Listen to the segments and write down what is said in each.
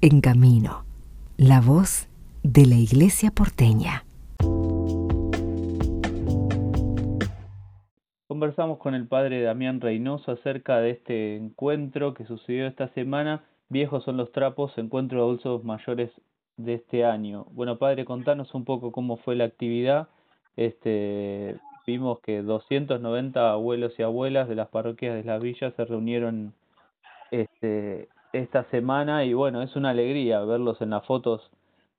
En Camino, la voz de la Iglesia porteña. Conversamos con el padre Damián Reynoso acerca de este encuentro que sucedió esta semana. Viejos son los trapos, encuentro de adultos mayores de este año. Bueno, padre, contanos un poco cómo fue la actividad. Este, vimos que 290 abuelos y abuelas de las parroquias de la villa se reunieron este, esta semana y bueno, es una alegría verlos en las fotos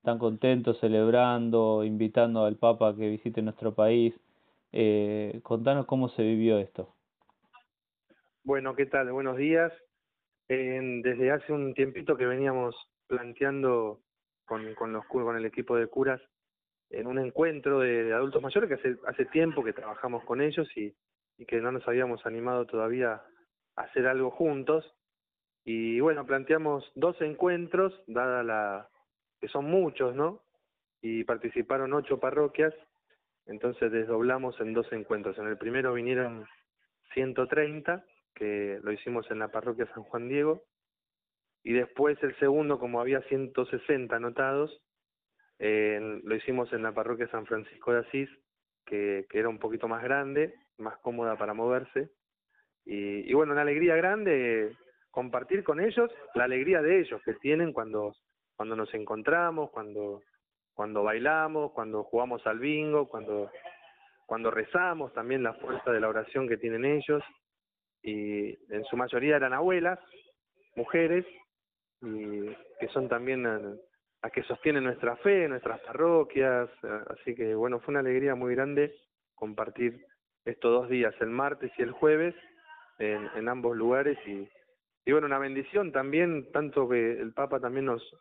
tan contentos, celebrando, invitando al Papa que visite nuestro país. Eh, contanos cómo se vivió esto. Bueno, ¿qué tal? Buenos días. desde hace un tiempito que veníamos planteando con, con, los, con el equipo de curas en un encuentro de, adultos mayores que hace, hace tiempo que trabajamos con ellos y, y que no nos habíamos animado todavía a hacer algo juntos. Y bueno, planteamos dos encuentros, dada la que son muchos, ¿no? Y participaron ocho parroquias, entonces desdoblamos en dos encuentros. En el primero vinieron 130, que lo hicimos en la parroquia San Juan Diego, y después el segundo, como había 160 anotados, lo hicimos en la parroquia San Francisco de Asís, que, que era un poquito más grande, más cómoda para moverse. Y, y bueno, una alegría grande compartir con ellos la alegría de ellos que tienen cuando, cuando nos encontramos, cuando, cuando bailamos, cuando jugamos al bingo, cuando, cuando rezamos, también la fuerza de la oración que tienen ellos. Y en su mayoría eran abuelas, mujeres, y que son también a, que sostienen nuestra fe, nuestras parroquias. Así que bueno, fue una alegría muy grande compartir estos dos días, el martes y el jueves, en, en ambos lugares y, y bueno, una bendición también, tanto que el Papa también nos,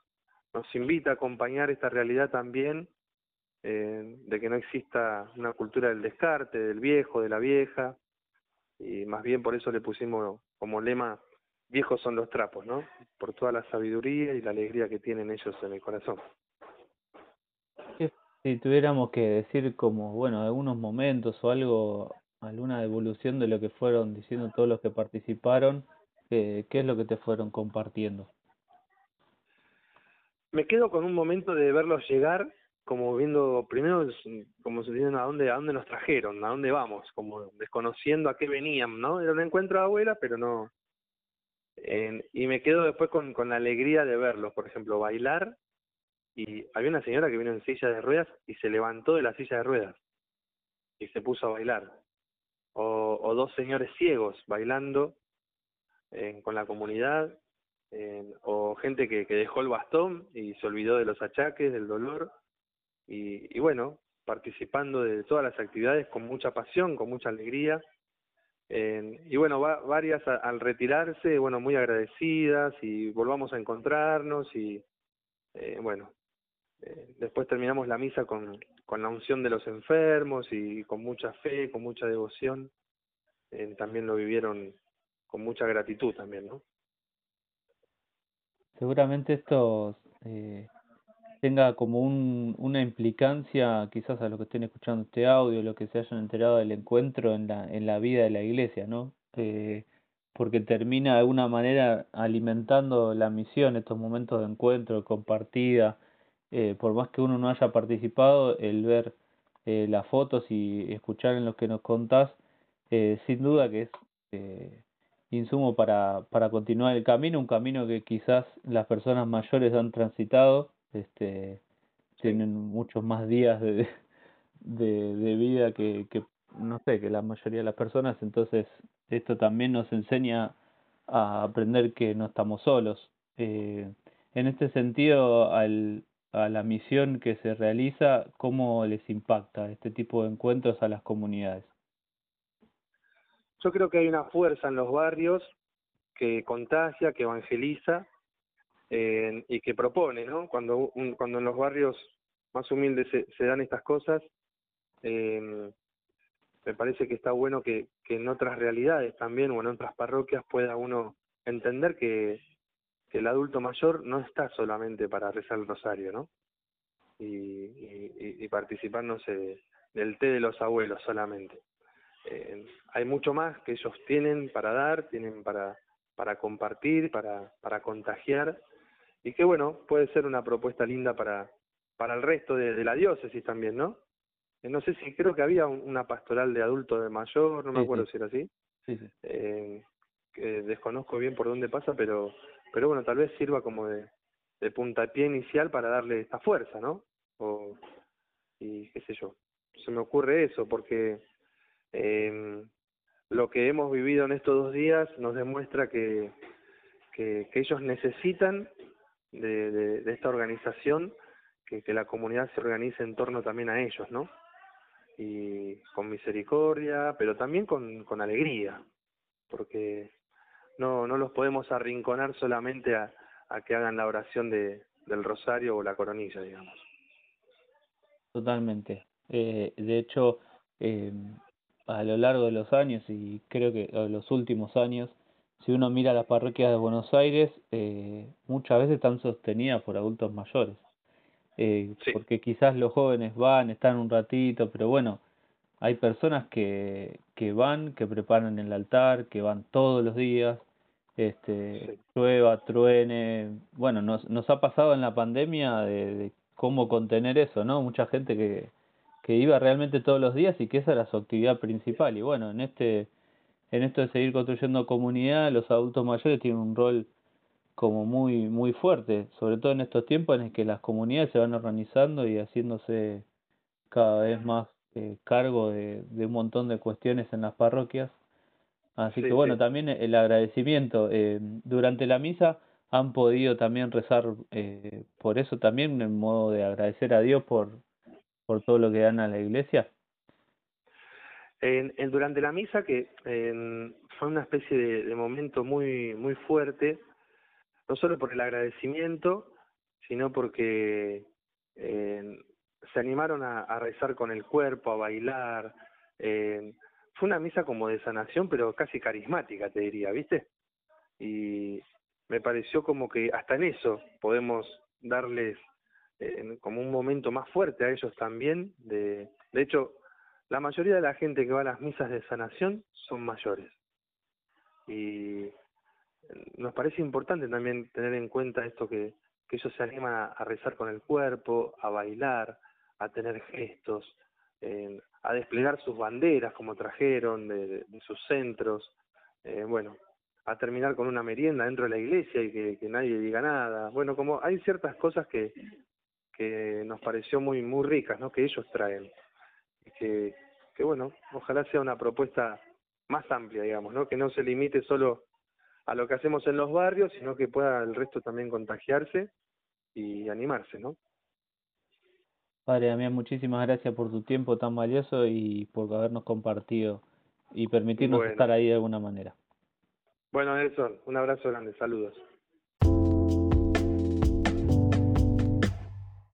nos invita a acompañar esta realidad también, eh, de que no exista una cultura del descarte, del viejo, de la vieja, y más bien por eso le pusimos como lema, viejos son los trapos, ¿no? Por toda la sabiduría y la alegría que tienen ellos en el corazón. Si tuviéramos que decir como, bueno, algunos momentos o algo, alguna devolución de lo que fueron diciendo todos los que participaron, ¿Qué, es lo que te fueron compartiendo? Me quedo con un momento de verlos llegar, como viendo, primero, como se a dónde, a dónde nos trajeron, a dónde vamos, como desconociendo a qué venían, ¿no? Era un encuentro de abuela, pero no. y me quedo después con, con la alegría de verlos, por ejemplo, bailar. Y había una señora que vino en silla de ruedas y se levantó de la silla de ruedas y se puso a bailar. O, o dos señores ciegos bailando con la comunidad, o gente que, que dejó el bastón y se olvidó de los achaques, del dolor, y, y bueno, participando de todas las actividades con mucha pasión, con mucha alegría. y bueno, va, varias al retirarse, bueno, muy agradecidas y volvamos a encontrarnos y eh, bueno, eh, después terminamos la misa con, con la unción de los enfermos y con mucha fe, con mucha devoción. Eh, también lo vivieron con mucha gratitud también, ¿no? Seguramente esto eh, tenga como un, una implicancia quizás a los que estén escuchando este audio, los que se hayan enterado del encuentro en la, en la vida de la iglesia, ¿no? Eh, porque termina de alguna manera alimentando la misión, estos momentos de encuentro, compartida, eh, por más que uno no haya participado, el ver eh, las fotos y escuchar en lo que nos contás, eh, sin duda que es eh, insumo para, para continuar el camino, un camino que quizás las personas mayores han transitado, este, tienen muchos más días de, de, de vida que, que, no sé, que la mayoría de las personas, entonces esto también nos enseña a aprender que no estamos solos. Eh, en este sentido, al, a la misión que se realiza, ¿cómo les impacta este tipo de encuentros a las comunidades? Yo creo que hay una fuerza en los barrios que contagia, que evangeliza eh, y que propone, ¿no? Cuando, un, cuando en los barrios más humildes se, se dan estas cosas, eh, me parece que está bueno que, en otras realidades también o en otras parroquias pueda uno entender que, que el adulto mayor no está solamente para rezar el rosario, ¿no? Y, y, y participar, no sé, del té de los abuelos solamente eh, hay mucho más que ellos tienen para dar, tienen para, para compartir, para, para contagiar. y que bueno, puede ser una propuesta linda para, para el resto de, la diócesis también, ¿no? Eh, no sé si creo que había una pastoral de adulto de mayor, no me acuerdo si era así. Sí, sí. Eh, que desconozco bien por dónde pasa, pero, pero bueno, tal vez sirva como de, de puntapié inicial para darle esta fuerza, ¿no? O, y qué sé yo, se me ocurre eso, porque eh, lo que hemos vivido en estos dos días nos demuestra que, que, ellos necesitan de, esta organización, que, que la comunidad se organice en torno también a ellos, ¿no? Y con misericordia, pero también con, con alegría, porque no, no los podemos arrinconar solamente a, a que hagan la oración de, del rosario o la coronilla, digamos. Totalmente. Eh, de hecho, eh, a lo largo de los años y creo que los últimos años, si uno mira las parroquias de Buenos Aires, eh, muchas veces están sostenidas por adultos mayores. Eh, Porque quizás los jóvenes van, están un ratito, pero bueno, hay personas que, que van, que preparan el altar, que van todos los días, este, llueva, truene. Bueno, nos, nos ha pasado en la pandemia de, de cómo contener eso, ¿no? Mucha gente que, que iba realmente todos los días y que esa era su actividad principal. Y bueno, en este en esto de seguir construyendo comunidad, los adultos mayores tienen un rol como muy muy fuerte, sobre todo en estos tiempos en los que las comunidades se van organizando y haciéndose cada vez más eh, cargo de, de un montón de cuestiones en las parroquias. Así que bueno, también el agradecimiento. Eh, durante la misa han podido también rezar eh, por eso también en modo de agradecer a Dios por, por todo lo que dan a la iglesia? En, durante la misa, que fue una especie de, momento muy, muy fuerte, no solo por el agradecimiento, sino porque se animaron a, rezar con el cuerpo, a bailar. fue una misa como de sanación, pero casi carismática, te diría, ¿viste? Y me pareció como que hasta en eso podemos darles como un momento más fuerte a ellos también. De, de hecho, la mayoría de la gente que va a las misas de sanación son mayores. Y nos parece importante también tener en cuenta esto que, que ellos se animan a, rezar con el cuerpo, a bailar, a tener gestos, a desplegar sus banderas como trajeron de, sus centros, eh, bueno, a terminar con una merienda dentro de la iglesia y que nadie diga nada. Bueno, como hay ciertas cosas que, que nos pareció muy muy ricas, ¿no? Que ellos traen. Que, que bueno, ojalá sea una propuesta más amplia, digamos, ¿no? Que no se limite solo a lo que hacemos en los barrios, sino que pueda el resto también contagiarse y animarse, ¿no? Padre Damián, muchísimas gracias por tu tiempo tan valioso y por habernos compartido y permitirnos estar ahí de alguna manera. Bueno, Nelson, un abrazo grande, saludos.